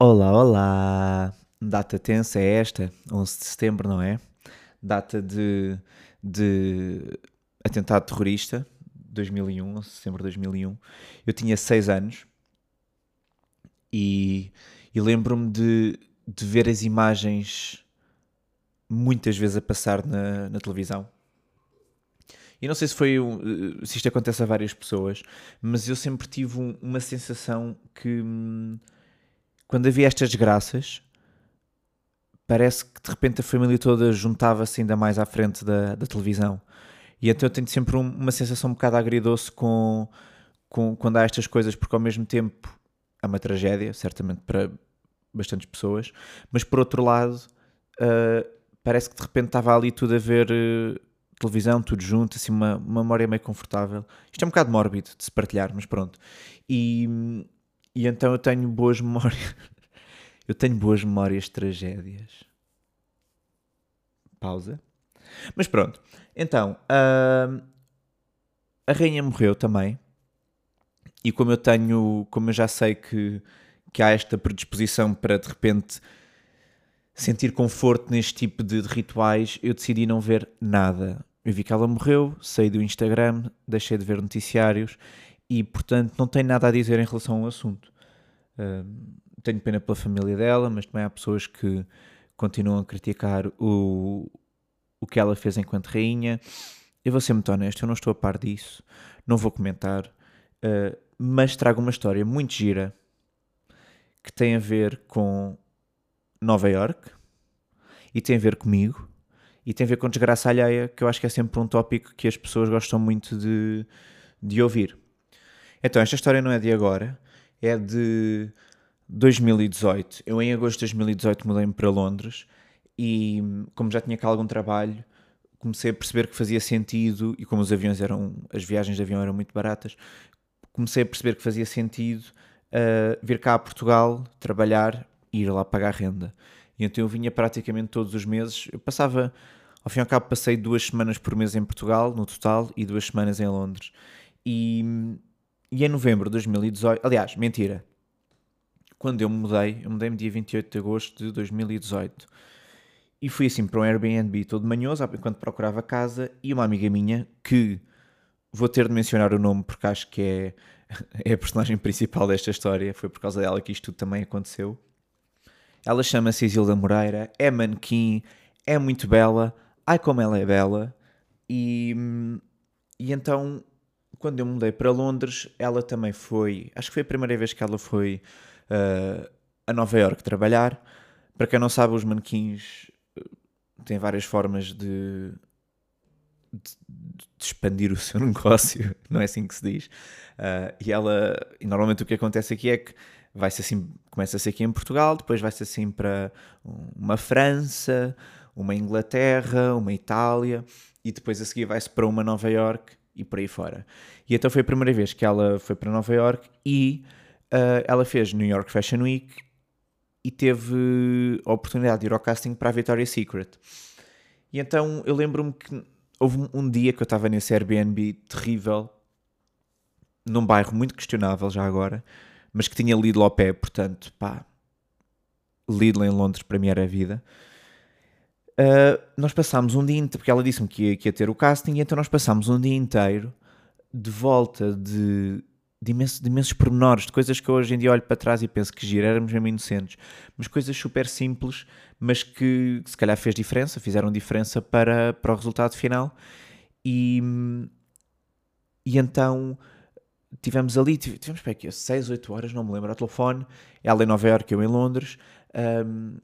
Olá, olá! Data tensa é esta, 11 de setembro, não é? Data de, de atentado terrorista, 2001, 11 de setembro de 2001. Eu tinha 6 anos e, e lembro-me de, de ver as imagens muitas vezes a passar na, na televisão. E não sei se foi se isto acontece a várias pessoas, mas eu sempre tive um, uma sensação que hum, quando havia estas desgraças, parece que de repente a família toda juntava-se ainda mais à frente da, da televisão. E então eu tenho sempre um, uma sensação um bocado agridoce com, com, quando há estas coisas, porque ao mesmo tempo é uma tragédia, certamente para bastantes pessoas, mas por outro lado, uh, parece que de repente estava ali tudo a ver uh, televisão, tudo junto, assim, uma, uma memória meio confortável. Isto é um bocado mórbido de se partilhar, mas pronto. E, e então eu tenho boas memórias. eu tenho boas memórias de tragédias. Pausa. Mas pronto. Então, uh, a rainha morreu também. E como eu tenho, como eu já sei que, que há esta predisposição para de repente sentir conforto neste tipo de, de rituais, eu decidi não ver nada. Eu vi que ela morreu, saí do Instagram, deixei de ver noticiários e, portanto, não tenho nada a dizer em relação ao assunto. Uh, tenho pena pela família dela, mas também há pessoas que continuam a criticar o, o que ela fez enquanto rainha. Eu vou ser muito honesto, eu não estou a par disso, não vou comentar, uh, mas trago uma história muito gira que tem a ver com Nova York e tem a ver comigo e tem a ver com desgraça alheia, que eu acho que é sempre um tópico que as pessoas gostam muito de, de ouvir. Então, esta história não é de agora, é de 2018. Eu, em agosto de 2018, mudei-me para Londres e, como já tinha cá algum trabalho, comecei a perceber que fazia sentido, e como os aviões eram, as viagens de avião eram muito baratas, comecei a perceber que fazia sentido uh, vir cá a Portugal, trabalhar e ir lá pagar renda. E então eu vinha praticamente todos os meses, eu passava ao fim e ao cabo, passei duas semanas por mês em Portugal, no total, e duas semanas em Londres. E, e em novembro de 2018, aliás, mentira, quando eu me mudei, eu mudei-me dia 28 de agosto de 2018. E fui assim para um Airbnb todo manhoso, enquanto procurava casa, e uma amiga minha, que vou ter de mencionar o nome porque acho que é, é a personagem principal desta história, foi por causa dela que isto tudo também aconteceu. Ela chama-se Isilda Moreira, é manequim, é muito bela, ai como ela é bela. E, e então, quando eu mudei para Londres, ela também foi, acho que foi a primeira vez que ela foi uh, a Nova York trabalhar. Para quem não sabe, os manequins eh, têm várias formas de, de, de, expandir o seu negócio, não é assim que se diz. Uh, e ela, e normalmente o que acontece aqui é que vai-se assim, começa-se aqui em Portugal, depois vai-se assim para uma França, uma Inglaterra, uma Itália e depois a seguir vai-se para uma Nova York e por aí fora. E então foi a primeira vez que ela foi para Nova York e uh, ela fez New York Fashion Week e teve a oportunidade de ir ao casting para a Victoria's Secret. E então eu lembro-me que houve um dia que eu estava nesse Airbnb terrível, num bairro muito questionável já agora, mas que tinha Lidl ao pé, portanto, pá, Lidl em Londres para mim era a vida. Uh, nós passámos um dia inteiro, porque ela disse-me que ia, que ia, ter o casting, então nós passámos um dia inteiro de volta de, de, imenso, de imensos pormenores, de coisas que hoje em dia olho para trás e penso que gira, éramos mesmo inocentes, mas coisas super simples, mas que, que se calhar fez diferença, fizeram diferença para, para o resultado final. E, e então tivemos ali, tivemos para aqui 6, 8 horas, não me lembro, ao telefone, ela em Nova Iorque, eu em Londres. Um,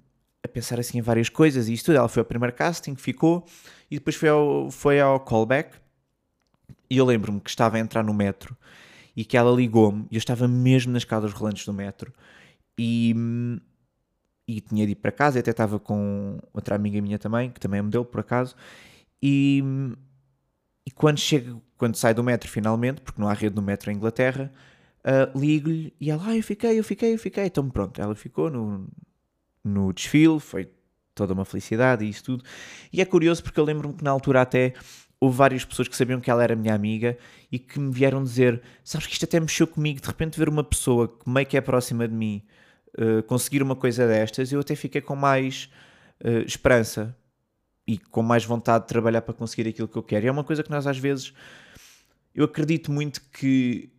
a pensar assim em várias coisas e isso tudo. Ela foi ao primeiro casting, ficou, e depois foi ao, foi ao callback. E eu lembro-me que estava a entrar no metro e que ela ligou-me, e eu estava mesmo nas escadas rolantes do metro, e, e tinha de ir para casa, e até estava com outra amiga minha também, que também é modelo por acaso, e, e quando chego, quando sai do metro finalmente, porque não há rede no metro em Inglaterra, uh, ligo-lhe e ela, ah, eu fiquei, eu fiquei, eu fiquei, então pronto, ela ficou no, no desfile, foi toda uma felicidade e isso tudo. E é curioso porque eu lembro-me que na altura até houve várias pessoas que sabiam que ela era minha amiga e que me vieram dizer: Sabes que isto até mexeu comigo, de repente ver uma pessoa que meio que é próxima de mim uh, conseguir uma coisa destas, eu até fiquei com mais uh, esperança e com mais vontade de trabalhar para conseguir aquilo que eu quero. E é uma coisa que nós às vezes. Eu acredito muito que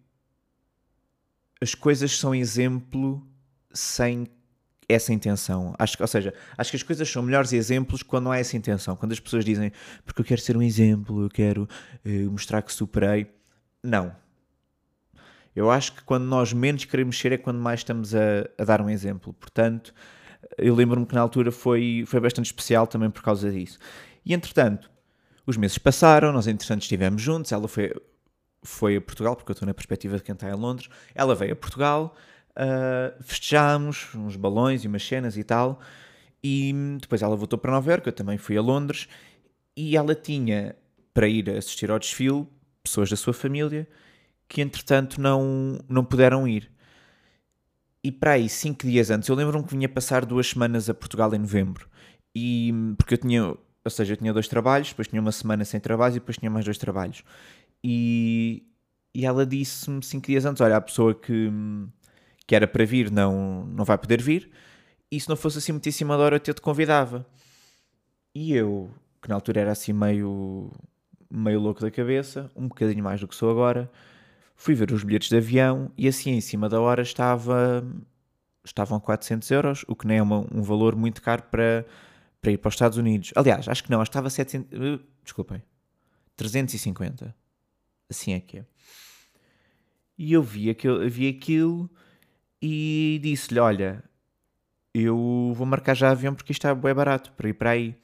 as coisas são exemplo sem essa intenção. Acho, ou seja, acho que as coisas são melhores exemplos quando não há essa intenção. Quando as pessoas dizem porque eu quero ser um exemplo, eu quero uh, mostrar que superei. Não. Eu acho que quando nós menos queremos ser é quando mais estamos a, a dar um exemplo. Portanto, eu lembro-me que na altura foi, foi bastante especial também por causa disso. E entretanto, os meses passaram, nós entretanto estivemos juntos, ela foi, foi a Portugal, porque eu estou na perspectiva de quem está em Londres, ela veio a Portugal, uh, festejámos uns balões e umas cenas e tal, e depois ela voltou para Nova Iorque, eu também fui a Londres, e ela tinha para ir assistir ao desfile pessoas da sua família que entretanto não, não puderam ir. E para aí, cinco dias antes, eu lembro-me que vinha passar duas semanas a Portugal em novembro. E porque eu tinha, ou seja, eu tinha dois trabalhos, depois tinha uma semana sem trabalho e depois tinha mais dois trabalhos. E, e ela disse-me cinco dias antes: Olha, a pessoa que, que era para vir não, não vai poder vir. E se não fosse assim da hora, eu te convidava. E eu, que na altura era assim meio, meio louco da cabeça, um bocadinho mais do que sou agora, Fui ver os bilhetes de avião e assim em cima da hora estava estavam 400 euros, o que nem é uma, um valor muito caro para, para ir para os Estados Unidos. Aliás, acho que não, acho que estava 700, uh, desculpem, 350. Assim é que é. E eu vi aquilo, vi aquilo e disse-lhe: Olha, eu vou marcar já avião porque isto é bem barato para ir para aí.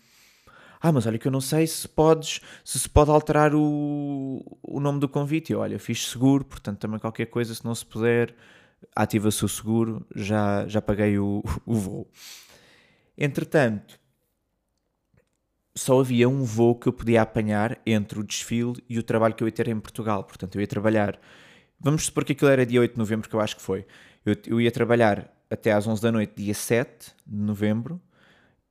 Ah, mas olha que eu não sei se podes, se se pode alterar o, o nome do convite. E olha, fiz seguro, portanto também qualquer coisa, se não se puder, ativa-se o seguro, já, já paguei o, o voo. Entretanto, só havia um voo que eu podia apanhar entre o desfile e o trabalho que eu ia ter em Portugal. Portanto, eu ia trabalhar. Vamos supor que aquilo era dia 8 de novembro, que eu acho que foi. Eu, eu ia trabalhar até às 11 da noite, dia 7 de novembro,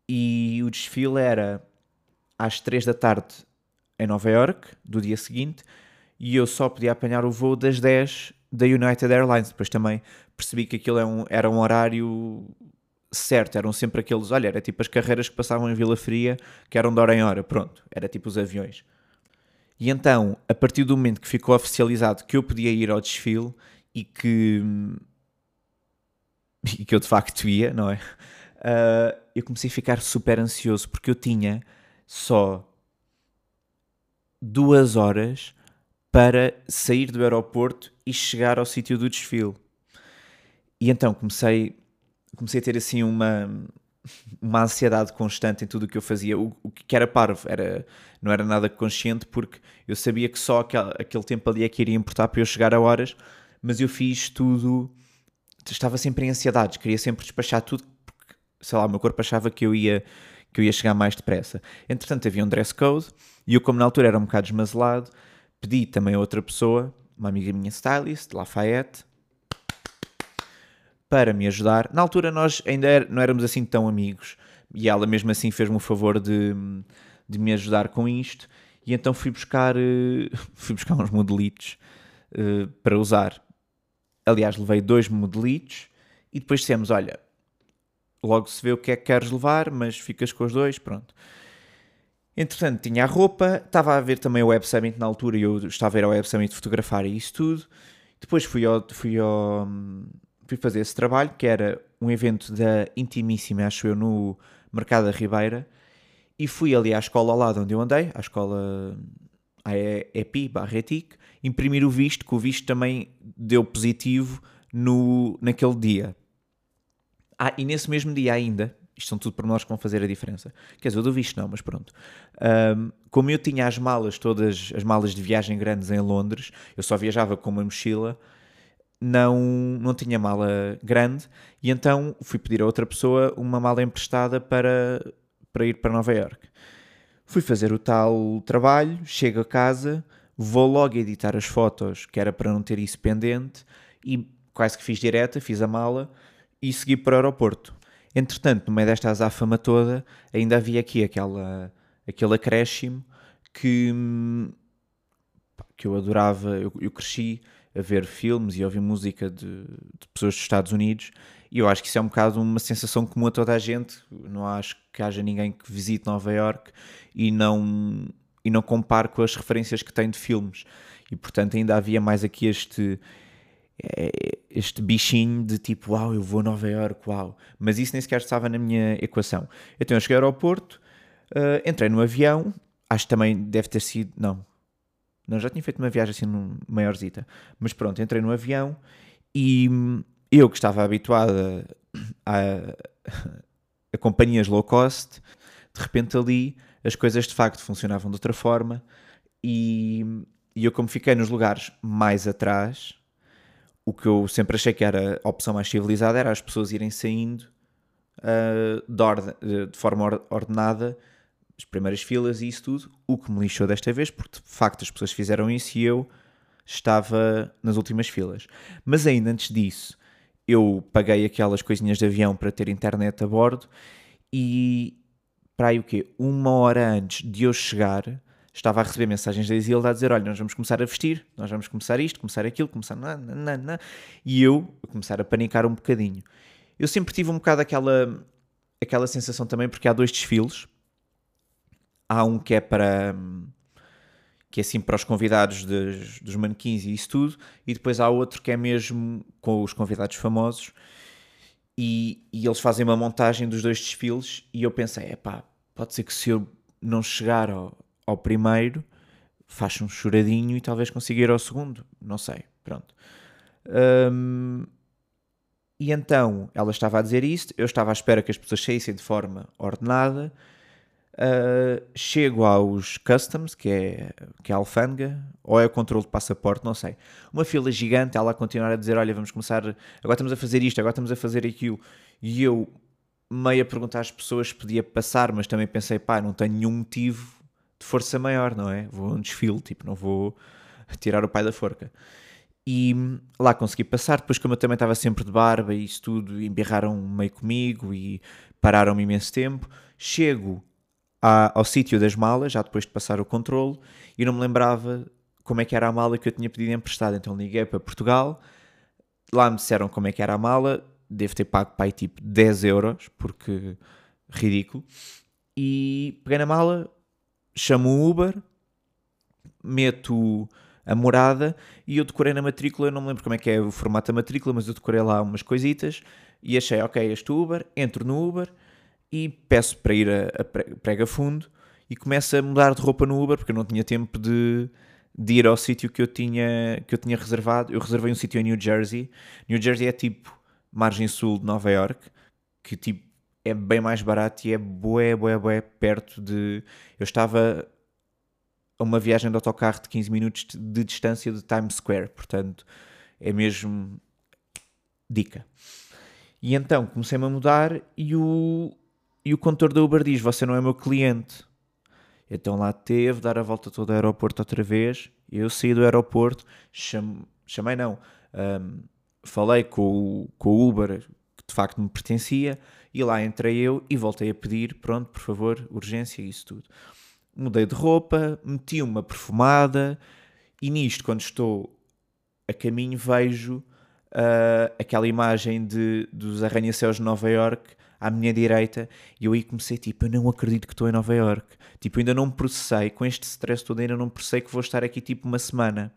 e o desfile era às 3 da tarde em Nova York, do dia seguinte, e eu só podia apanhar o voo das 10 da United Airlines. Depois também percebi que aquilo era é um, era um horário certo, eram sempre aqueles, olha, era tipo as carreiras que passavam em Vila Fria, que eram de hora em hora, pronto, era tipo os aviões. E então, a partir do momento que ficou oficializado que eu podia ir ao desfile e que, e que eu de facto ia, não é? Uh, eu comecei a ficar super ansioso porque eu tinha só duas horas para sair do aeroporto e chegar ao sítio do desfile. E então comecei, comecei a ter assim uma, uma ansiedade constante em tudo o que eu fazia, o, o que era parvo, era, não era nada consciente porque eu sabia que só aquele, aquele tempo ali é que iria importar para eu chegar a horas, mas eu fiz tudo, estava sempre em ansiedades, queria sempre despachar tudo, porque, sei lá, o meu corpo achava que eu ia que eu ia chegar mais depressa. Entretanto, havia um dress code e eu, como na altura era um bocado esmazelado, pedi também a outra pessoa, uma amiga minha stylist, Lafayette, para me ajudar. Na altura nós ainda não éramos assim tão amigos e ela mesmo assim fez-me o favor de, de me ajudar com isto e então fui buscar, uh, fui buscar uns modelitos uh, para usar. Aliás, levei dois modelitos e depois dissemos, olha, logo se vê o que é que queres levar, mas ficas com os dois, pronto. Entretanto, tinha a roupa, estava a ver também o Web Summit na altura e eu estava a ir ao Web Summit fotografar e isso tudo. Depois fui, ao, fui, ao, fui fazer esse trabalho, que era um evento da Intimíssima, acho eu, no Mercado da Ribeira, e fui ali à escola ao lado onde eu andei, à escola a EPI, Barretic, imprimir o visto, que o visto também deu positivo no, naquele dia. Ah, e nesse mesmo dia ainda, isto são tudo nós que vão fazer a diferença. Quer dizer, eu do visto não, mas pronto. Um, como eu tinha as malas todas, as malas de viagem grandes em Londres, eu só viajava com uma mochila, não, não tinha mala grande, e então fui pedir a outra pessoa uma mala emprestada para, para ir para Nova York. Fui fazer o tal trabalho, chego a casa, vou logo editar as fotos, que era para não ter isso pendente, e quase que fiz direta, fiz a mala, e segui para o aeroporto. Entretanto, no meio desta azáfama toda, ainda havia aqui aquela, aquele acréscimo que, que eu adorava, eu, eu cresci a ver filmes e ouvir música de, de, pessoas dos Estados Unidos. E eu acho que isso é um bocado uma sensação comum a toda a gente. Não acho que haja ninguém que visite Nova York e não, e não compare com as referências que tem de filmes. E portanto ainda havia mais aqui este é, este bichinho de tipo, uau, eu vou a Nova York, uau. Mas isso nem sequer estava na minha equação. Então eu cheguei ao aeroporto, uh, entrei no avião, acho que também deve ter sido, não, não, já tinha feito uma viagem assim maiorzita. Mas pronto, entrei no avião e eu que estava habituado a, a, companhias low cost, de repente ali as coisas de facto funcionavam de outra forma e, e eu como fiquei nos lugares mais atrás, o que eu sempre achei que era a opção mais civilizada era as pessoas irem saindo uh, de, orde, de, forma ordenada as primeiras filas e isso tudo, o que me lixou desta vez, porque de facto as pessoas fizeram isso e eu estava nas últimas filas. Mas ainda antes disso, eu paguei aquelas coisinhas de avião para ter internet a bordo e para aí o quê? Uma hora antes de eu chegar, estava a receber mensagens da Isilda a dizer: Olha, nós vamos começar a vestir, nós vamos começar isto, começar aquilo, começar. Nananana. E eu a começar a panicar um bocadinho. Eu sempre tive um bocado aquela, aquela sensação também, porque há dois desfiles Há um que é para. que é assim para os convidados dos, dos manequins e isso tudo, e depois há outro que é mesmo com os convidados famosos. E, e eles fazem uma montagem dos dois desfiles. E eu pensei: é pá, pode ser que se eu não chegar ao, ao primeiro, faça um choradinho e talvez consiga ir ao segundo. Não sei, pronto. Um, e então ela estava a dizer isto, eu estava à espera que as pessoas saíssem de forma ordenada Uh, chego aos customs, que é, que é a alfândega, ou é o controle de passaporte, não sei. Uma fila gigante, ela a continuar a dizer: Olha, vamos começar, agora estamos a fazer isto, agora estamos a fazer aquilo. E eu, meio a perguntar às pessoas se podia passar, mas também pensei: Pá, não tenho nenhum motivo de força maior, não é? Vou a um desfile, tipo, não vou tirar o pai da forca. E lá consegui passar, depois como eu também estava sempre de barba e isso tudo, embirraram meio comigo e pararam-me imenso tempo. Chego ao sítio das malas, já depois de passar o controle, e não me lembrava como é que era a mala que eu tinha pedido emprestado. Então liguei para Portugal, lá me disseram como é que era a mala, devo ter pago aí tipo 10 euros, porque ridículo. E peguei na mala, chamo o Uber, meto a morada e eu decorei na matrícula, eu não me lembro como é que é o formato da matrícula, mas eu decorei lá umas coisitas e achei, ok, este Uber, entro no Uber, e peço para ir a, a prega fundo e começo a mudar de roupa no Uber porque eu não tinha tempo de, de ir ao sítio que eu tinha que eu tinha reservado. Eu reservei um sítio em New Jersey. New Jersey é tipo margem sul de Nova York, que tipo é bem mais barato e é bué, bué, bué perto de... Eu estava a uma viagem de autocarro de 15 minutos de distância de Times Square, portanto é mesmo dica. E então comecei-me a mudar e o, e o condutor da Uber diz: Você não é meu cliente. Então lá teve, dar a volta todo ao aeroporto outra vez. Eu saí do aeroporto, cham... chamei não, um, falei com o, com o Uber que de facto me pertencia e lá entrei eu e voltei a pedir: Pronto, por favor, urgência, isso tudo. Mudei de roupa, meti uma perfumada e nisto, quando estou a caminho, vejo uh, aquela imagem de, dos arranha-céus de Nova York à minha direita e eu aí comecei tipo, eu não acredito que estou em Nova York. Tipo, ainda não processei, com este stress todo ainda não processei que vou estar aqui tipo uma semana.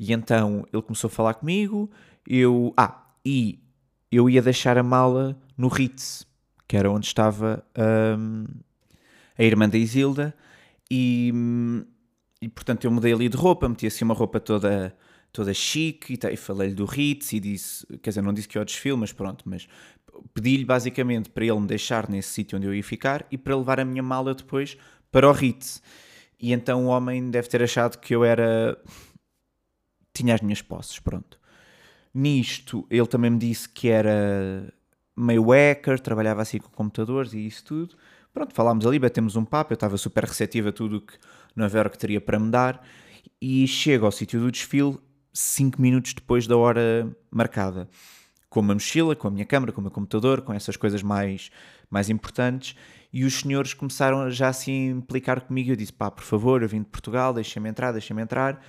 E então ele começou a falar comigo, eu... Ah, e eu ia deixar a mala no Ritz, que era onde estava um, a irmã da Isilda, e, e portanto eu mudei ali de roupa, meti assim uma roupa toda toda chique e, e falei-lhe do Ritz e disse, quer dizer, não disse que ia ao desfile, mas pronto, mas pedi-lhe basicamente para ele me deixar nesse sítio onde eu ia ficar e para levar a minha mala depois para o Ritz. E então o homem deve ter achado que eu era. Tinha as minhas posses, pronto. Nisto, ele também me disse que era meio hacker, trabalhava assim com computadores e isso tudo. Pronto, falámos ali, batemos um papo, eu estava super receptivo a tudo que Nova York teria para me dar. E chego ao sítio do desfile 5 minutos depois da hora marcada com uma mochila, com a minha câmera, com o meu computador, com essas coisas mais, mais importantes. E os senhores começaram já a se implicar comigo. Eu disse: pá, por favor, eu vim de Portugal, deixem-me entrar, deixem-me entrar.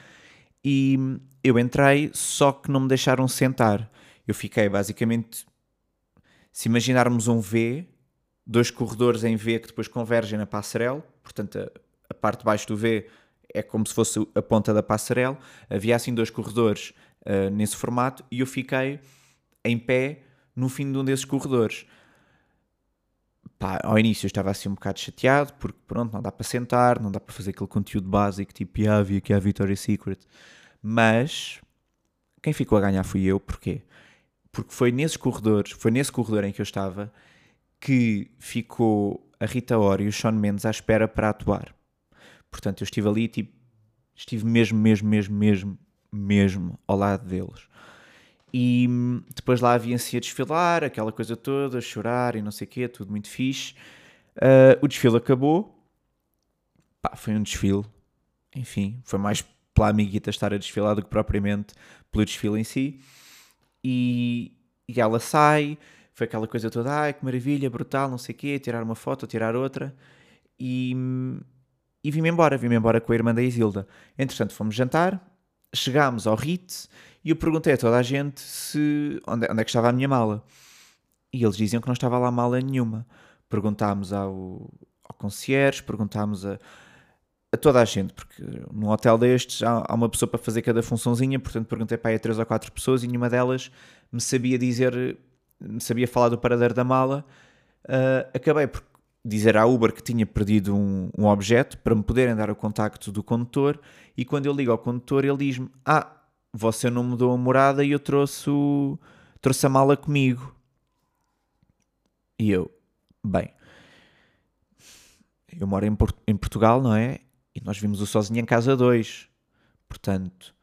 E eu entrei, só que não me deixaram sentar. Eu fiquei basicamente, se imaginarmos um V, dois corredores em V que depois convergem na passarela, portanto a, a parte de baixo do V é como se fosse a ponta da passarela, havia assim dois corredores uh, nesse formato e eu fiquei em pé no fim de um desses corredores. Pá, ao início eu estava assim um bocado chateado, porque pronto, não dá para sentar, não dá para fazer aquele conteúdo básico, tipo, ah, vi aqui a Victoria's Secret. Mas, quem ficou a ganhar fui eu, porquê? Porque foi nesses corredores, foi nesse corredor em que eu estava, que ficou a Rita Ora e o Sean Mendes à espera para atuar. Portanto, eu estive ali, tipo, estive mesmo, mesmo, mesmo, mesmo, mesmo ao lado deles. E hum, depois lá havia-se a desfilar, aquela coisa toda, chorar e não sei o quê, tudo muito fixe. Uh, o desfile acabou. Pá, foi um desfile. Enfim, foi mais pela amiguita estar a desfilar do que propriamente pelo desfile em si. E, e ela sai, foi aquela coisa toda, ai que maravilha, brutal, não sei o quê, tirar uma foto, tirar outra. E, hum, e vim-me embora, vim-me embora com a irmã da Isilda. Entretanto, fomos jantar, chegámos ao Ritz e eu perguntei a toda a gente se onde, onde é que estava a minha mala. E eles diziam que não estava lá mala nenhuma. Perguntámos ao, ao concierge, perguntámos a, a toda a gente, porque num hotel destes há, há, uma pessoa para fazer cada funçãozinha, portanto perguntei para aí a três ou quatro pessoas e nenhuma delas me sabia dizer, me sabia falar do paradeiro da mala. Uh, acabei por dizer à Uber que tinha perdido um, um, objeto para me poderem dar o contacto do condutor e quando eu ligo ao condutor ele diz-me ah, você não mudou a morada e eu trouxe, o, trouxe a mala comigo. E eu, bem, eu moro em, em Portugal, não é? E nós vimos o Sozinho em Casa 2. Portanto,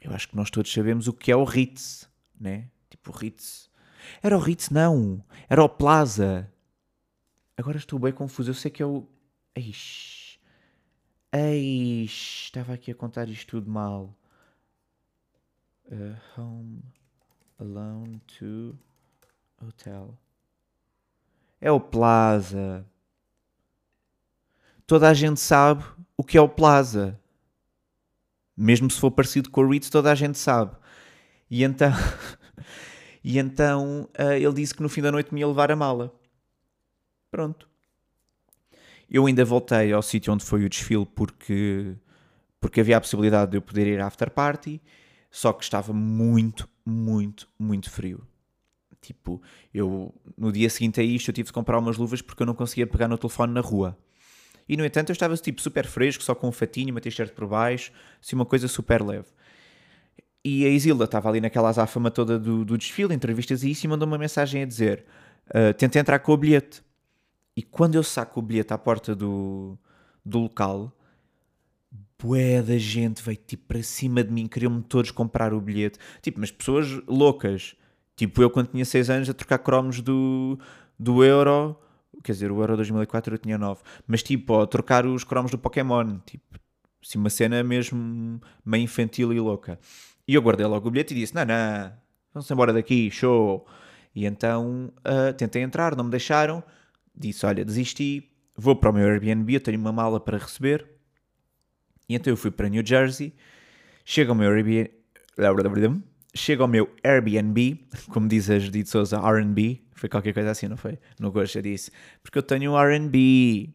eu acho que nós todos sabemos o que é o Ritz, né? Tipo, o Ritz. Era o Ritz, não. Era o Plaza. Agora estou bem confuso. Eu sei que é o. Eish. Eish. Estava aqui a contar isto tudo mal. Uh, home Alone to Hotel. É o Plaza. Toda a gente sabe o que é o Plaza. Mesmo se for parecido com o Ritz, toda a gente sabe. E então, e então uh, ele disse que no fim da noite me ia levar a mala. Pronto. Eu ainda voltei ao sítio onde foi o desfile porque, porque havia a possibilidade de eu poder ir à after party, só que estava muito, muito, muito frio. Tipo, eu no dia seguinte a isto eu tive de comprar umas luvas porque eu não conseguia pegar no telefone na rua. E no entanto eu estava tipo super fresco, só com um fatinho, uma t-shirt por baixo, assim uma coisa super leve. E a Isilda estava ali naquela azáfama toda do, do desfile, entrevistas e isso, e mandou uma mensagem a dizer: uh, tenta entrar com o bilhete. E quando eu saco o bilhete à porta do, do local, bué da gente veio tipo para cima de mim, queriam-me todos comprar o bilhete. Tipo, mas pessoas loucas. Tipo, eu quando tinha 6 anos a trocar cromos do, do Euro, quer dizer, o Euro 2004 eu tinha 9, mas tipo, a trocar os cromos do Pokémon. Tipo, assim, uma cena mesmo meio infantil e louca. E eu guardei logo o bilhete e disse: Não, não, vamos embora daqui, show. E então uh, tentei entrar, não me deixaram disse: Olha, desisti, vou para o meu Airbnb, eu tenho uma mala para receber. E então eu fui para New Jersey, chego ao meu Airbnb, chego ao meu Airbnb, como diz a Judith Souza, RB, foi qualquer coisa assim, não foi? No gosto disse, porque eu tenho um RB.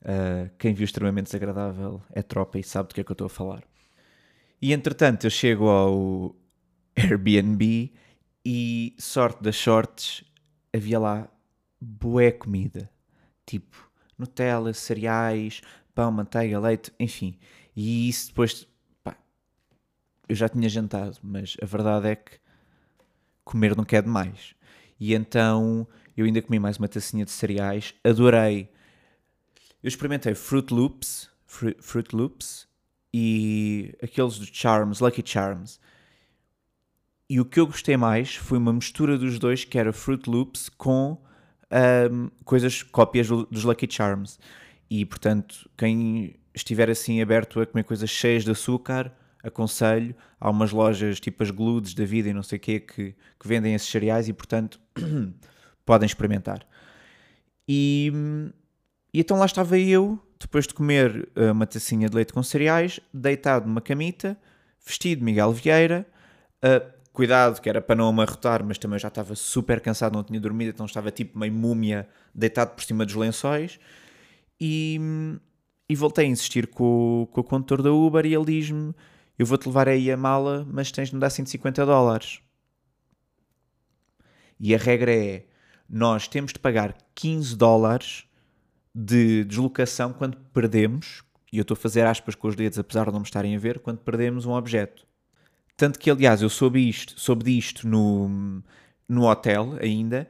Uh, quem viu extremamente desagradável é tropa e sabe do que é que eu estou a falar. E entretanto eu chego ao Airbnb e sorte das sortes havia lá bué comida. Tipo, Nutella, cereais, pão, manteiga, leite, enfim. E isso depois, pá, eu já tinha jantado, mas a verdade é que comer não quer demais. E então eu ainda comi mais uma tacinha de cereais, adorei. Eu experimentei Fruit Loops, Fruit Loops e aqueles do Charms, Lucky Charms. E o que eu gostei mais foi uma mistura dos dois, que era Fruit Loops com um, coisas, cópias dos Lucky Charms. E portanto, quem estiver assim aberto a comer coisas cheias de açúcar, aconselho. Há umas lojas tipo as Gludes da vida e não sei o quê que, que vendem esses cereais e portanto podem experimentar. E, E então lá estava eu, depois de comer uh, uma tacinha de leite com cereais, deitado numa camita, vestido de Miguel Vieira. Uh, cuidado, que era para não amarrotar, mas também já estava super cansado, não tinha dormido, então estava tipo meio múmia, deitado por cima dos lençóis. E, e voltei a insistir com, com o condutor da Uber e ele diz-me: Eu vou-te levar aí a mala, mas tens de me dar 150 dólares. E a regra é: nós temos de pagar 15 dólares de deslocação quando perdemos, e eu estou a fazer aspas com os dedos, apesar de não me estarem a ver, quando perdemos um objeto. Tanto que, aliás, eu soube isto, soube disto no, no hotel ainda,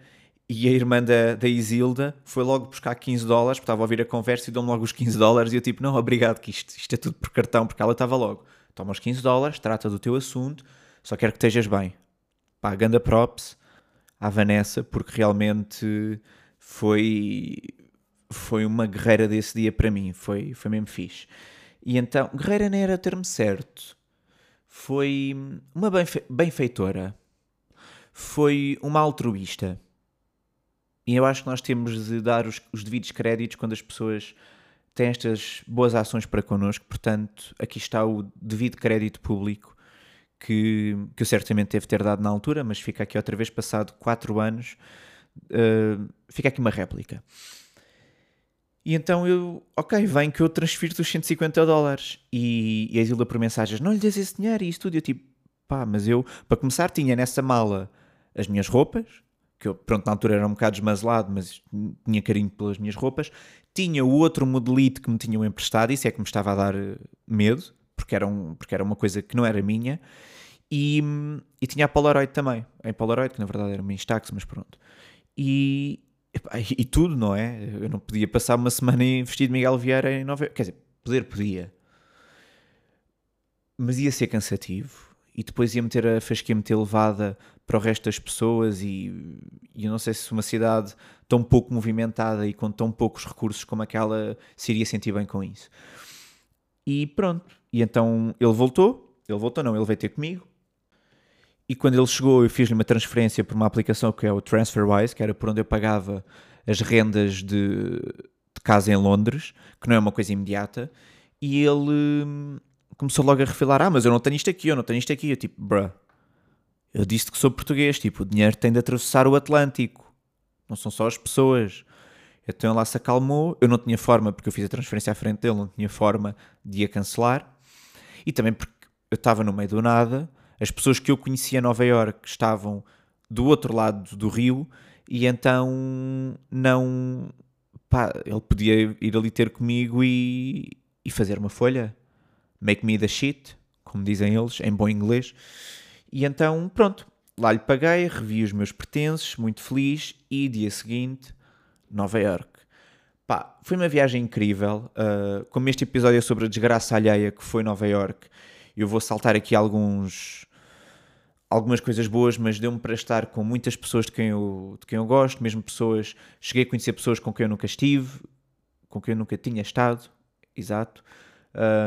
e a irmã da, da Isilda foi logo buscar 15 dólares, porque estava a ouvir a conversa e deu-me logo os 15 dólares, e eu tipo, não, obrigado, que isto, isto é tudo por cartão, porque ela estava logo. Toma os 15 dólares, trata do teu assunto, só quero que estejas bem. Pá, ganda props à Vanessa, porque realmente foi foi uma guerreira desse dia para mim, foi, foi mesmo fixe. E então, guerreira nem era termo certo, foi uma benfe benfeitora, foi uma altruísta. E eu acho que nós temos de dar os, os devidos créditos quando as pessoas têm estas boas ações para connosco, portanto, aqui está o devido crédito público que, que eu certamente devo ter dado na altura, mas fica aqui outra vez, passado 4 anos, uh, fica aqui uma réplica. E então eu, ok, vem que eu transfiro-te os 150 dólares. E, e a Isilda por mensagens, não lhe des esse dinheiro e isso tudo. Eu tipo, pá, mas eu, para começar, tinha nessa mala as minhas roupas, que eu, pronto, na altura era um bocado desmazelado, mas tinha carinho pelas minhas roupas. Tinha o outro modelito que me tinham emprestado, isso é que me estava a dar eh, medo, porque era, um, porque era uma coisa que não era minha. E, e tinha a Polaroid também, em Polaroid, que na verdade era uma Instax, mas pronto. E, e, tudo, não é? Eu não podia passar uma semana vestido de Miguel Vieira em Nova. Quer dizer, poder podia. Mas ia ser cansativo. E depois ia meter a fasquia ter levada para o resto das pessoas e, e eu não sei se uma cidade tão pouco movimentada e com tão poucos recursos como aquela se iria sentir bem com isso. E pronto. E então ele voltou. Ele voltou, não, ele veio ter comigo. E quando ele chegou, eu fiz-lhe uma transferência por uma aplicação que é o TransferWise, que era por onde eu pagava as rendas de, de casa em Londres, que não é uma coisa imediata. E ele hum, começou logo a refilar: Ah, mas eu não tenho isto aqui, eu não tenho isto aqui. Eu tipo, bruh, eu disse que sou português, tipo, o dinheiro tem de atravessar o Atlântico, não são só as pessoas. Então ele lá se acalmou, eu não tinha forma, porque eu fiz a transferência à frente dele, não tinha forma de a cancelar. E também porque eu estava no meio do nada, as pessoas que eu conhecia em Nova York estavam do outro lado do rio e então não. Pá, ele podia ir ali ter comigo e, e fazer uma folha. Make me the shit, como dizem eles, em bom inglês. E então, pronto, lá lhe paguei, revi os meus pertences, muito feliz, e dia seguinte, Nova York. Pá, foi uma viagem incrível. Uh, como este episódio é sobre a desgraça alheia que foi Nova York, eu vou saltar aqui alguns algumas coisas boas, mas deu-me para estar com muitas pessoas de quem, eu, de quem eu gosto, mesmo pessoas. Cheguei a conhecer pessoas com quem eu nunca estive, com quem eu nunca tinha estado, exato.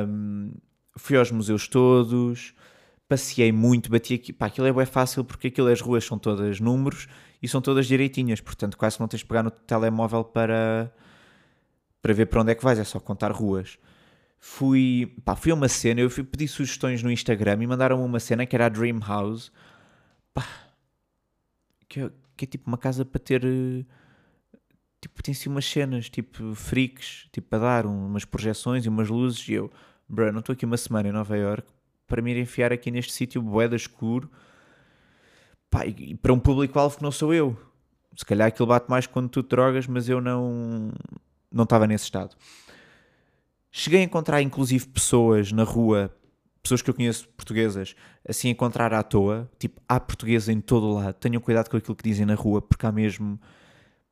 Um, fui aos museus todos, passei muito, bati aqui. Pá, aquilo é bem fácil porque aquilo as ruas são todas números e são todas direitinhas, portanto, quase não tens de pegar no telemóvel para, para ver para onde é que vais, é só contar ruas fui, pá, fui a uma cena, eu fui pedir sugestões no Instagram e mandaram uma cena que era a Dream House, pá, que é, que é tipo uma casa para ter, tipo, tem-se umas cenas, tipo, freaks, tipo, para dar umas projeções e umas luzes, e eu, bro, não estou aqui uma semana em Nova York para me enfiar aqui neste sítio boeda escuro, pá, e para um público-alvo que não sou eu. Se calhar aquilo bate mais quando tu drogas, mas eu não não estava nesse estado. Cheguei a encontrar inclusive pessoas na rua, pessoas que eu conheço portuguesas, assim encontrar à toa, tipo, há portuguesa em todo o lado. Tenham cuidado com aquilo que dizem na rua, porque há mesmo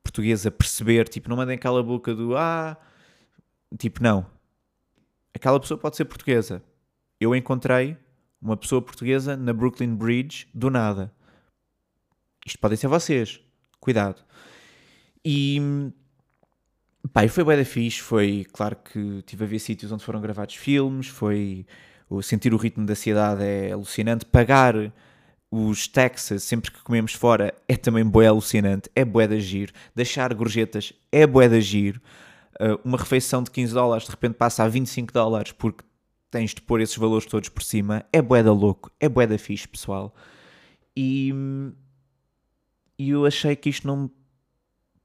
portuguesa a perceber, tipo, não mandem aquela boca do ah, tipo, não. Aquela pessoa pode ser portuguesa. Eu encontrei uma pessoa portuguesa na Brooklyn Bridge do nada. Isto podem ser vocês. Cuidado. E Pá, foi bem da fixe, foi, claro que tive a ver sítios onde foram gravados filmes, foi, sentir o ritmo da cidade é alucinante, pagar os taxas sempre que comemos fora é também bué alucinante, é bué de giro, deixar gorjetas é bué de giro, Uh, uma refeição de 15 dólares de repente passa a 25 dólares porque tens de pôr esses valores todos por cima. É boeda louco, é boeda fixe, pessoal. E, e eu achei que isto não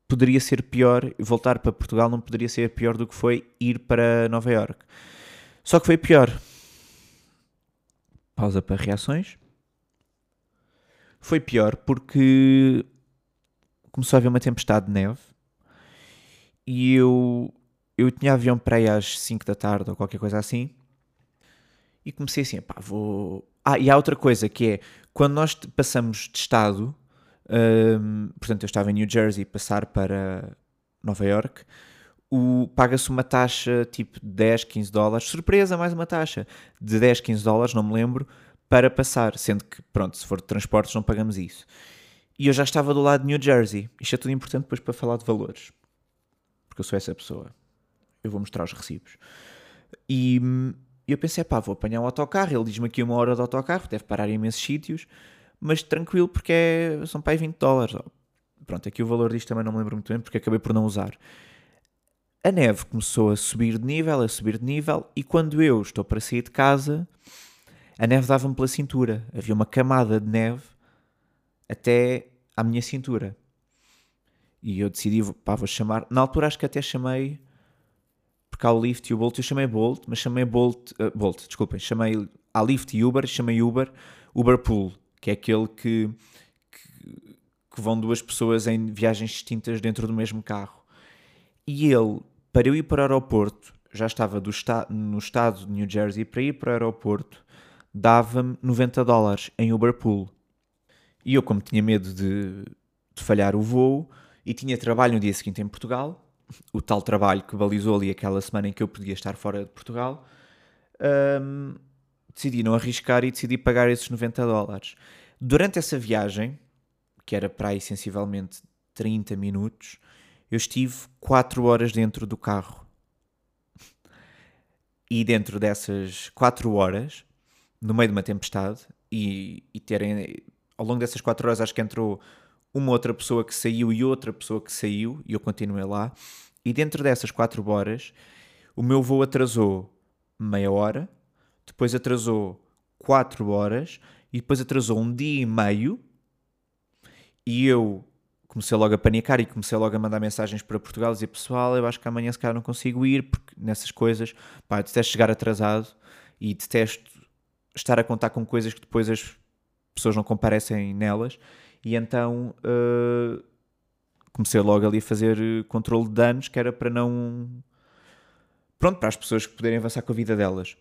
poderia ser pior, voltar para Portugal não poderia ser pior do que foi ir para Nova York. Só que foi pior. Pausa para reações. Foi pior porque começou a haver uma tempestade de neve e eu, eu tinha avião para aí às 5 da tarde ou qualquer coisa assim e comecei assim, pá, vou... Ah, e há outra coisa que é, quando nós passamos de estado, um, portanto eu estava em New Jersey, passar para Nova York, paga-se uma taxa tipo de 10, 15 dólares, surpresa, mais uma taxa de 10, 15 dólares, não me lembro, para passar, sendo que, pronto, se for de transportes não pagamos isso. E eu já estava do lado de New Jersey. Isto é tudo importante depois para falar de valores. Porque eu sou essa pessoa. Eu vou mostrar os recibos. E eu pensei, pá, vou apanhar um autocarro. Ele diz-me aqui uma hora de autocarro, deve parar em imensos sítios, mas tranquilo porque é, são aí 20 dólares. Pronto, aqui o valor disto também não me lembro muito bem porque acabei por não usar. A neve começou a subir de nível, a subir de nível, e quando eu estou para sair de casa, a neve dava-me pela cintura. Havia uma camada de neve até à minha cintura. E eu decidi, pá, vou chamar. Na altura acho que até chamei, porque há o Lyft e o Bolt, eu chamei Bolt, mas chamei Bolt, uh, Bolt, desculpem, chamei a Lyft e Uber, chamei Uber, Uber Pool, que é aquele que, que, que vão duas pessoas em viagens distintas dentro do mesmo carro. E ele, para eu ir para o aeroporto, já estava esta no estado de New Jersey, para ir para o aeroporto, dava-me 90 dólares em Uber Pool. E eu, como tinha medo de, de, falhar o voo e tinha trabalho no dia seguinte em Portugal, o tal trabalho que balizou ali aquela semana em que eu podia estar fora de Portugal, hum, decidi não arriscar e decidi pagar esses 90 dólares. Durante essa viagem, que era para aí sensivelmente 30 minutos, eu estive 4 horas dentro do carro. E dentro dessas 4 horas, no meio de uma tempestade e, e terem. Ao longo dessas quatro horas, acho que entrou uma outra pessoa que saiu e outra pessoa que saiu, e eu continuei lá. E dentro dessas quatro horas, o meu voo atrasou meia hora, depois atrasou quatro horas, e depois atrasou um dia e meio. E eu comecei logo a panicar e comecei logo a mandar mensagens para Portugal dizer pessoal, eu acho que amanhã se calhar não consigo ir porque nessas coisas, pá, detesto chegar atrasado e detesto estar a contar com coisas que depois as pessoas não comparecem nelas. E então uh, comecei logo ali a fazer controle de danos, que era para não. Pronto, para as pessoas que poderem avançar com a vida delas.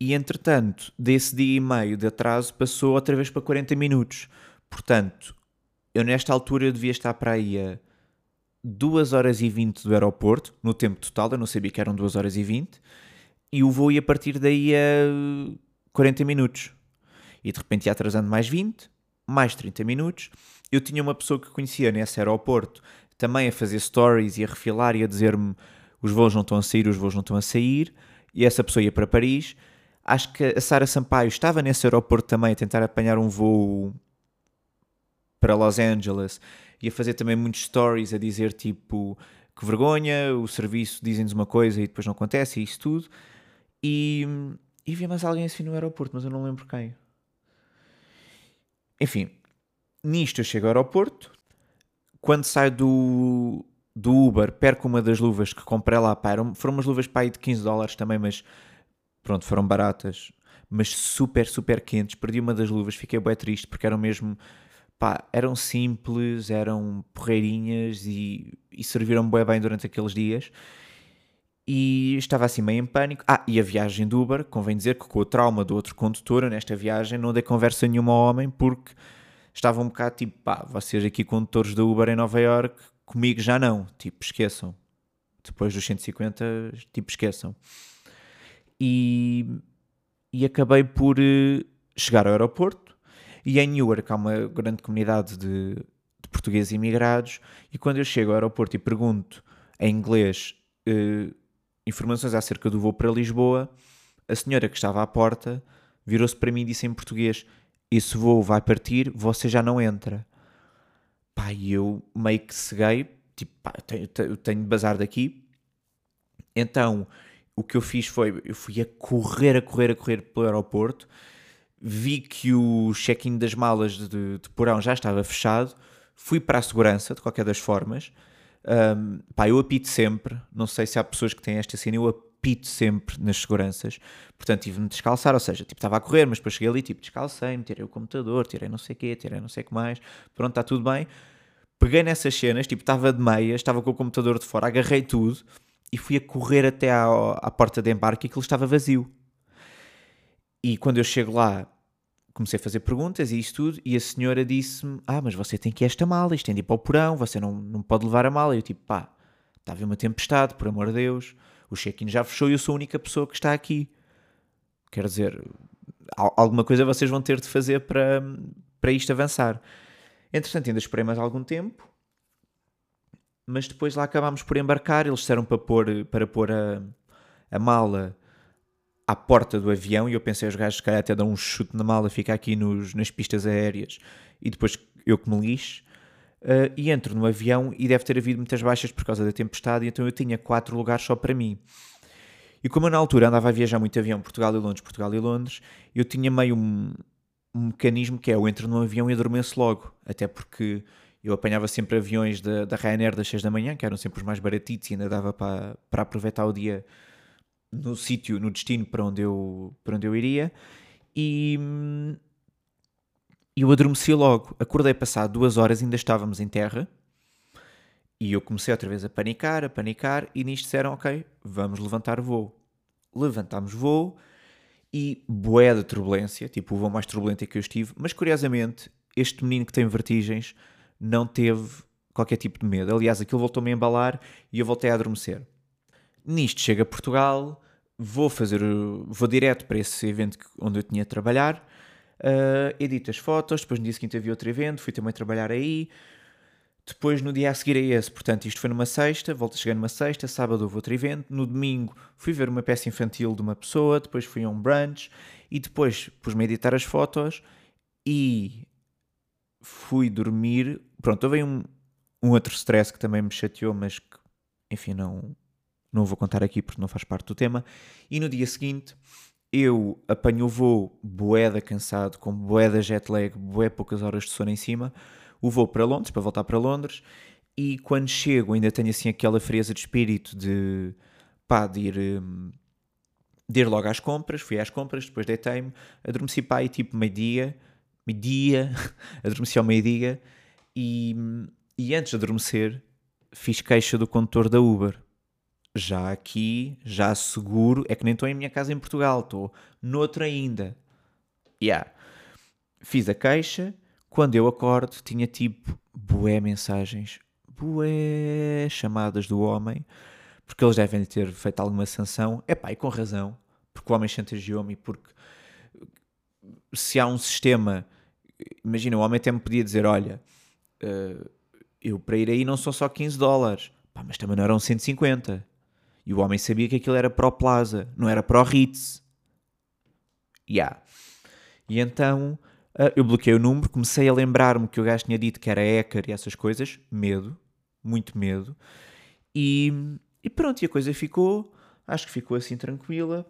E entretanto, desse dia e meio de atraso, passou outra vez para 40 minutos. Portanto, eu nesta altura eu devia estar para aí a 2 horas e 20 do aeroporto, no tempo total, eu não sabia que eram 2 horas e 20, e o voo ia partir daí a 40 minutos. E de repente ia atrasando mais 20, mais 30 minutos. Eu tinha uma pessoa que conhecia nesse aeroporto também a fazer stories e a refilar e a dizer-me os voos não estão a sair, os voos não estão a sair. E essa pessoa ia para Paris. Acho que a Sara Sampaio estava nesse aeroporto também a tentar apanhar um voo para Los Angeles e a fazer também muitos stories a dizer tipo que vergonha, o serviço dizem-nos uma coisa e depois não acontece e isso tudo. E e vi mais alguém assim no aeroporto, mas eu não lembro quem. Enfim, nisto eu chego ao aeroporto. Quando saio do, do Uber, perco uma das luvas que comprei lá. Pá, eram, foram umas luvas para de 15 dólares também, mas pronto, foram baratas. Mas super, super quentes. Perdi uma das luvas, fiquei bem triste porque eram mesmo. Pá, eram simples, eram porreirinhas e, e serviram bem durante aqueles dias e estava assim meio em pânico. Ah, e a viagem do Uber, convém dizer que com o trauma do outro condutor, nesta viagem não dei conversa nenhuma ao homem porque estava um bocado tipo, pá, vocês aqui condutores do Uber em Nova York, comigo já não, tipo, esqueçam. Depois dos 150, tipo, esqueçam. E, e acabei por eh, chegar ao aeroporto e em Newark há uma grande comunidade de, de portugueses imigrados e quando eu chego ao aeroporto e pergunto em inglês uh, informações acerca do voo para Lisboa, a senhora que estava à porta virou-se para mim e disse em português: Esse voo vai partir, você já não entra. Pá, e eu meio que ceguei, tipo, pá, eu tenho, eu tenho de bazar daqui. Então, o que eu fiz foi, eu fui a correr, a correr, a correr pelo aeroporto, vi que o check-in das malas de, de porão já estava fechado, fui para a segurança, de qualquer das formas, um, pá, eu apito sempre, não sei se há pessoas que têm esta cena, eu apito sempre nas seguranças, portanto tive-me de descalçar, ou seja, tipo, estava a correr, mas depois cheguei ali, tipo, descalcei-me, tirei o computador, tirei não sei o quê, tirei não sei o que mais, pronto, está tudo bem. Peguei nessas cenas, tipo, estava de meia, estava com o computador de fora, agarrei tudo e fui a correr até à, à porta de embarque e aquilo estava vazio. E quando eu chego lá, comecei a fazer perguntas e isso tudo, e a senhora disse-me: Ah, mas você tem que ir esta mala, isto tem de ir para o porão, você não, não pode levar a mala. E eu, tipo, pá, está a haver uma tempestade, por amor de Deus, o check-in já fechou e eu sou a única pessoa que está aqui. Quer dizer, alguma coisa vocês vão ter de fazer para, para isto avançar. Entretanto, ainda esperei mais algum tempo, mas depois lá acabámos por embarcar. Eles disseram para pôr, para pôr a, a mala à porta do avião e eu pensei, os gajos, se calhar até dão um chute na mala, fica aqui nos, nas pistas aéreas e depois eu que me lixe. Uh, e entro no avião e deve ter havido muitas baixas por causa da tempestade, então eu tinha quatro lugares só para mim. E como eu na altura andava a viajar muito avião, Portugal e Londres, Portugal e Londres, eu tinha meio um, um mecanismo que é eu entro no avião e adormeço logo, até porque eu apanhava sempre aviões da, da Ryanair das 6 da manhã, que eram sempre os mais baratitos e ainda dava para, para aproveitar o dia no sítio, no destino para onde eu, para onde eu iria e eu adormeci logo. Acordei passado duas horas, ainda estávamos em terra e eu comecei outra vez a panicar, a panicar e nisto disseram, ok, vamos levantar voo. Levantámos voo e boé de turbulência, tipo o voo mais turbulento que eu estive, mas curiosamente este menino que tem vertigens não teve qualquer tipo de medo. Aliás, aquilo voltou-me a embalar e eu voltei a adormecer. Nisto chega a Portugal, vou fazer, vou direto para esse evento onde eu tinha de trabalhar, uh, edito as fotos, depois no dia seguinte havia outro evento, fui também trabalhar aí, depois no dia a seguir a esse, portanto isto foi numa sexta, volto a chegar numa sexta, sábado houve outro evento, no domingo fui ver uma peça infantil de uma pessoa, depois fui a um brunch e depois pus-me a editar as fotos e fui dormir, pronto, houve um, um outro stress que também me chateou, mas que, enfim, não, não vou contar aqui porque não faz parte do tema. E no dia seguinte eu apanho o voo boeda cansado, com boeda jet lag, boé poucas horas de sono em cima, o voo para Londres, para voltar para Londres, e quando chego ainda tenho assim aquela frieza de espírito de pá, de ir, hum, de ir logo às compras, fui às compras, depois deitei-me, adormeci pá e tipo meio-dia, meio-dia, adormeci ao meio-dia, e, e antes de adormecer fiz queixa do condutor da Uber já aqui, já seguro, é que nem estou em minha casa em Portugal, estou noutra ainda. Yeah. Fiz a queixa, quando eu acordo tinha tipo bué mensagens, bué chamadas do homem, porque eles devem ter feito alguma sanção. É pá, e com razão, porque o homem chantageou-me, porque se há um sistema, imagina, o homem até me podia dizer, olha, uh, eu para ir aí não são só 15 dólares, pá, mas também não eram 150 e o homem sabia que aquilo era para o Plaza, não era para o Ritz. Yeah. E então uh, eu bloqueei o número, comecei a lembrar-me que o gajo tinha dito que era hacker e essas coisas. Medo, muito medo. E, e pronto, e a coisa ficou, acho que ficou assim tranquila.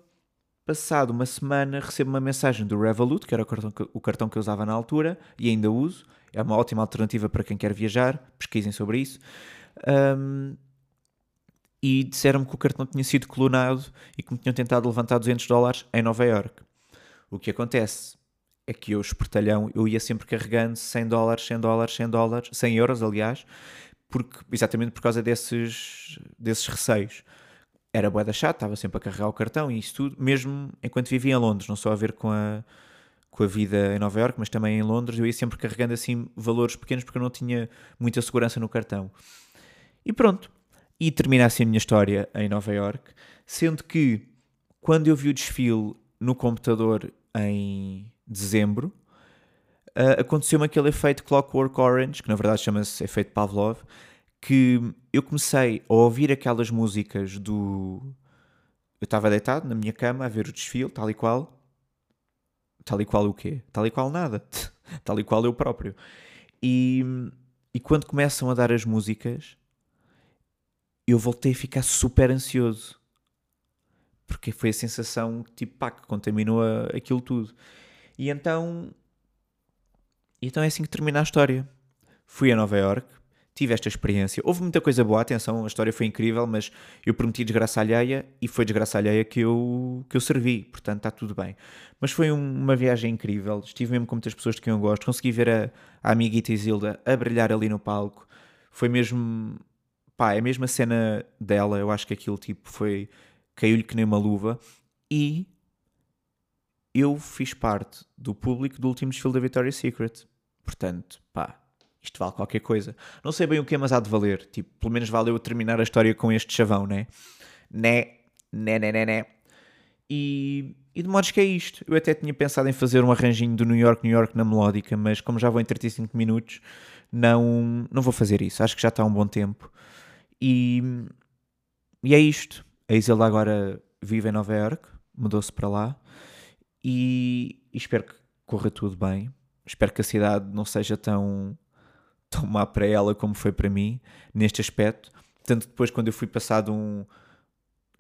Passado uma semana, recebo uma mensagem do Revolut, que era o cartão que, o cartão que eu usava na altura e ainda uso. É uma ótima alternativa para quem quer viajar. Pesquisem sobre isso. Um, e disseram-me que o cartão tinha sido clonado e que me tinham tentado levantar 200 dólares em Nova York. O que acontece é que eu, espertalhão, eu ia sempre carregando 100 dólares, 100 dólares, 100 dólares, 100 euros, aliás, porque, exatamente por causa desses, desses receios. Era boeda chata, estava sempre a carregar o cartão e isso tudo, mesmo enquanto vivia em Londres, não só a ver com a, com a vida em Nova York, mas também em Londres, eu ia sempre carregando assim valores pequenos porque eu não tinha muita segurança no cartão. E pronto, e termina assim a minha história em Nova York, sendo que quando eu vi o desfile no computador em dezembro, uh, aconteceu-me aquele efeito Clockwork Orange, que na verdade chama-se efeito Pavlov, que eu comecei a ouvir aquelas músicas do. Eu estava deitado na minha cama a ver o desfile, tal e qual. Tal e qual o quê? Tal e qual nada. tal e qual eu próprio. E, e quando começam a dar as músicas, eu voltei a ficar super ansioso. porque foi a sensação tipo, pá, que contaminou aquilo tudo. E então, então é assim que termina a história. Fui a Nova York, tive esta experiência. Houve muita coisa boa, atenção, a história foi incrível, mas eu prometi desgraça alheia e foi desgraça alheia que eu, que eu servi, portanto está tudo bem. Mas foi um- uma viagem incrível, estive mesmo com muitas pessoas de quem eu gosto, consegui ver a, a amiguita Isilda a brilhar ali no palco. Foi mesmo, pá, é a mesma cena dela, eu acho que aquilo tipo foi, caiu-lhe que nem uma luva. E eu fiz parte do público do último desfile da Victoria's Secret. Portanto, pá, isto vale qualquer coisa. Não sei bem o que é, mas há de valer. Tipo, pelo menos valeu terminar a história com este chavão, né? Né, né, né, né, né. E, e de modos que é isto. Eu até tinha pensado em fazer um arranjinho do New York, New York na melódica, mas como já vou em 35 minutos, não, não vou fazer isso. Acho que já está um bom tempo. E, e é isto. A Isilda agora vive em Nova York, mudou-se para lá e, e espero que corra tudo bem. Espero que a cidade não seja tão, tão má para ela como foi para mim neste aspecto. Tanto depois, quando eu fui passado um.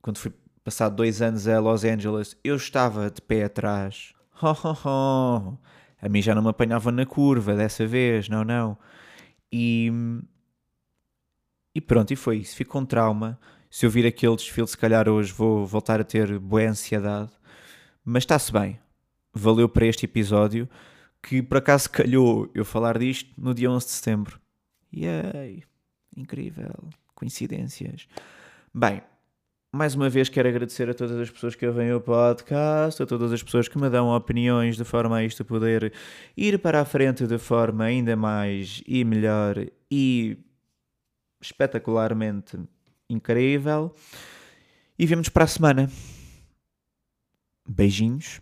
Quando fui passado dois anos a Los Angeles, eu estava de pé atrás. Ho, ho, ho. A mim já não me apanhava na curva dessa vez, não, não. E, e pronto, e foi isso. Fico com trauma. Se eu vir aquele desfile, se calhar hoje vou voltar a ter boa ansiedade. Mas está-se bem. Valeu para este episódio, que por acaso calhou eu falar disto no dia 11 de setembro. Yay! Incrível. Coincidências. Bem, mais uma vez quero agradecer a todas as pessoas que ouvem o podcast, a todas as pessoas que me dão opiniões de forma a isto poder ir para a frente de forma ainda mais e melhor e espetacularmente incrível. E vemos para a semana. Beijinhos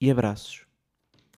e abraços.